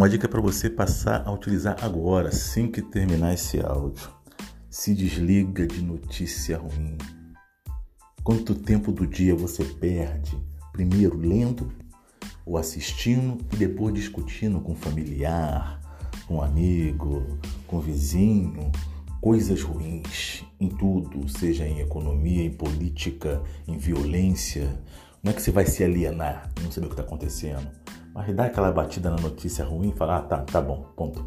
Uma dica para você passar a utilizar agora, assim que terminar esse áudio. Se desliga de notícia ruim. Quanto tempo do dia você perde? Primeiro lendo ou assistindo e depois discutindo com familiar, com amigo, com vizinho, coisas ruins em tudo, seja em economia, em política, em violência. Não é que você vai se alienar e não saber o que está acontecendo. Mas dá aquela batida na notícia ruim e fala, ah, tá, tá bom, ponto.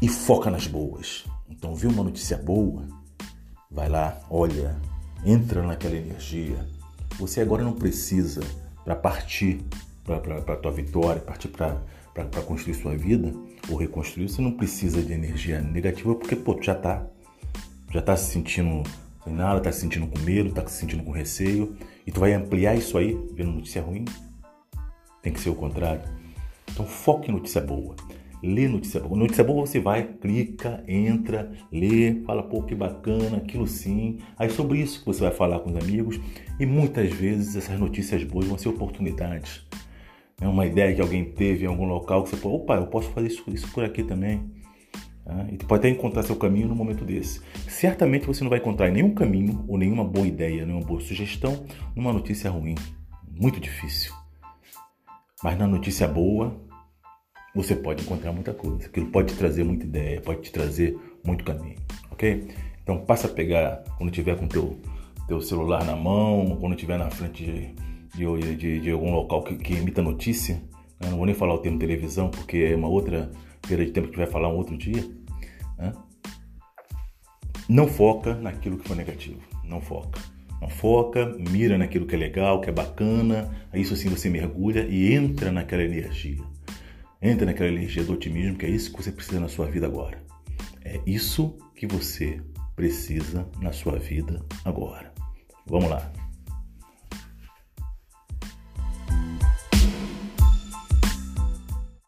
E foca nas boas. Então, viu uma notícia boa? Vai lá, olha, entra naquela energia. Você agora não precisa, para partir para a tua vitória, partir para construir sua vida ou reconstruir, você não precisa de energia negativa porque, pô, tu já tá, já tá se sentindo sem nada, tá se sentindo com medo, tá se sentindo com receio e tu vai ampliar isso aí vendo notícia ruim? Tem que ser o contrário. Então foque em notícia boa. Lê notícia boa. Notícia boa você vai, clica, entra, lê, fala, pô, que bacana, aquilo sim. Aí sobre isso que você vai falar com os amigos. E muitas vezes essas notícias boas vão ser oportunidades. É uma ideia que alguém teve em algum local que você pô, opa, eu posso fazer isso, isso por aqui também. Tá? E tu pode até encontrar seu caminho no momento desse. Certamente você não vai encontrar nenhum caminho ou nenhuma boa ideia, nenhuma boa sugestão numa notícia ruim. Muito difícil. Mas na notícia boa, você pode encontrar muita coisa. Aquilo pode te trazer muita ideia, pode te trazer muito caminho, ok? Então passa a pegar quando tiver com teu teu celular na mão, quando tiver na frente de, de, de, de algum local que, que emita notícia. Né? Não vou nem falar o termo televisão, porque é uma outra perda de tempo que vai falar um outro dia. Né? Não foca naquilo que for negativo. Não foca. Foca, mira naquilo que é legal, que é bacana. Isso assim você mergulha e entra naquela energia. Entra naquela energia do otimismo, que é isso que você precisa na sua vida agora. É isso que você precisa na sua vida agora. Vamos lá.